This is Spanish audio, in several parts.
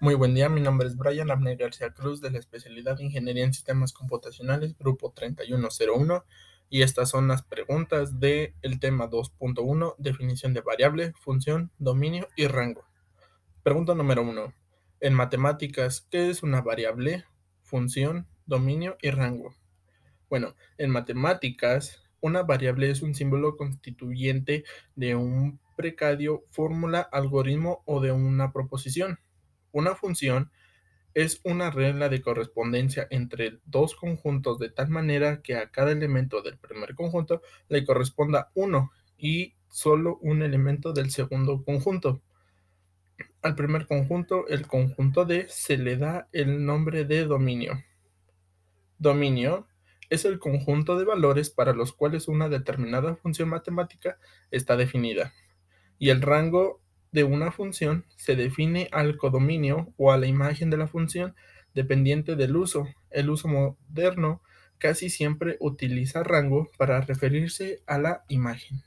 Muy buen día, mi nombre es Brian Abner García Cruz de la especialidad de Ingeniería en Sistemas Computacionales, grupo 3101, y estas son las preguntas del tema 2.1, definición de variable, función, dominio y rango. Pregunta número 1. En matemáticas, ¿qué es una variable, función, dominio y rango? Bueno, en matemáticas, una variable es un símbolo constituyente de un precario, fórmula, algoritmo o de una proposición. Una función es una regla de correspondencia entre dos conjuntos de tal manera que a cada elemento del primer conjunto le corresponda uno y solo un elemento del segundo conjunto. Al primer conjunto, el conjunto D, se le da el nombre de dominio. Dominio es el conjunto de valores para los cuales una determinada función matemática está definida. Y el rango de una función se define al codominio o a la imagen de la función dependiente del uso. El uso moderno casi siempre utiliza rango para referirse a la imagen.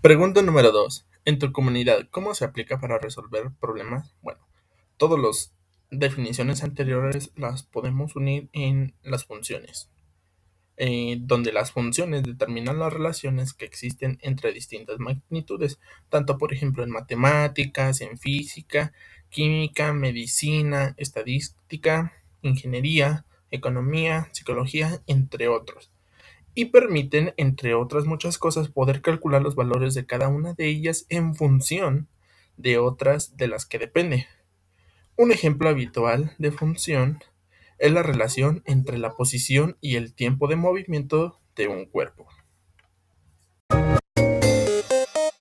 Pregunta número 2. En tu comunidad, ¿cómo se aplica para resolver problemas? Bueno, todas las definiciones anteriores las podemos unir en las funciones. Eh, donde las funciones determinan las relaciones que existen entre distintas magnitudes, tanto por ejemplo en matemáticas, en física, química, medicina, estadística, ingeniería, economía, psicología, entre otros. Y permiten, entre otras muchas cosas, poder calcular los valores de cada una de ellas en función de otras de las que depende. Un ejemplo habitual de función es la relación entre la posición y el tiempo de movimiento de un cuerpo.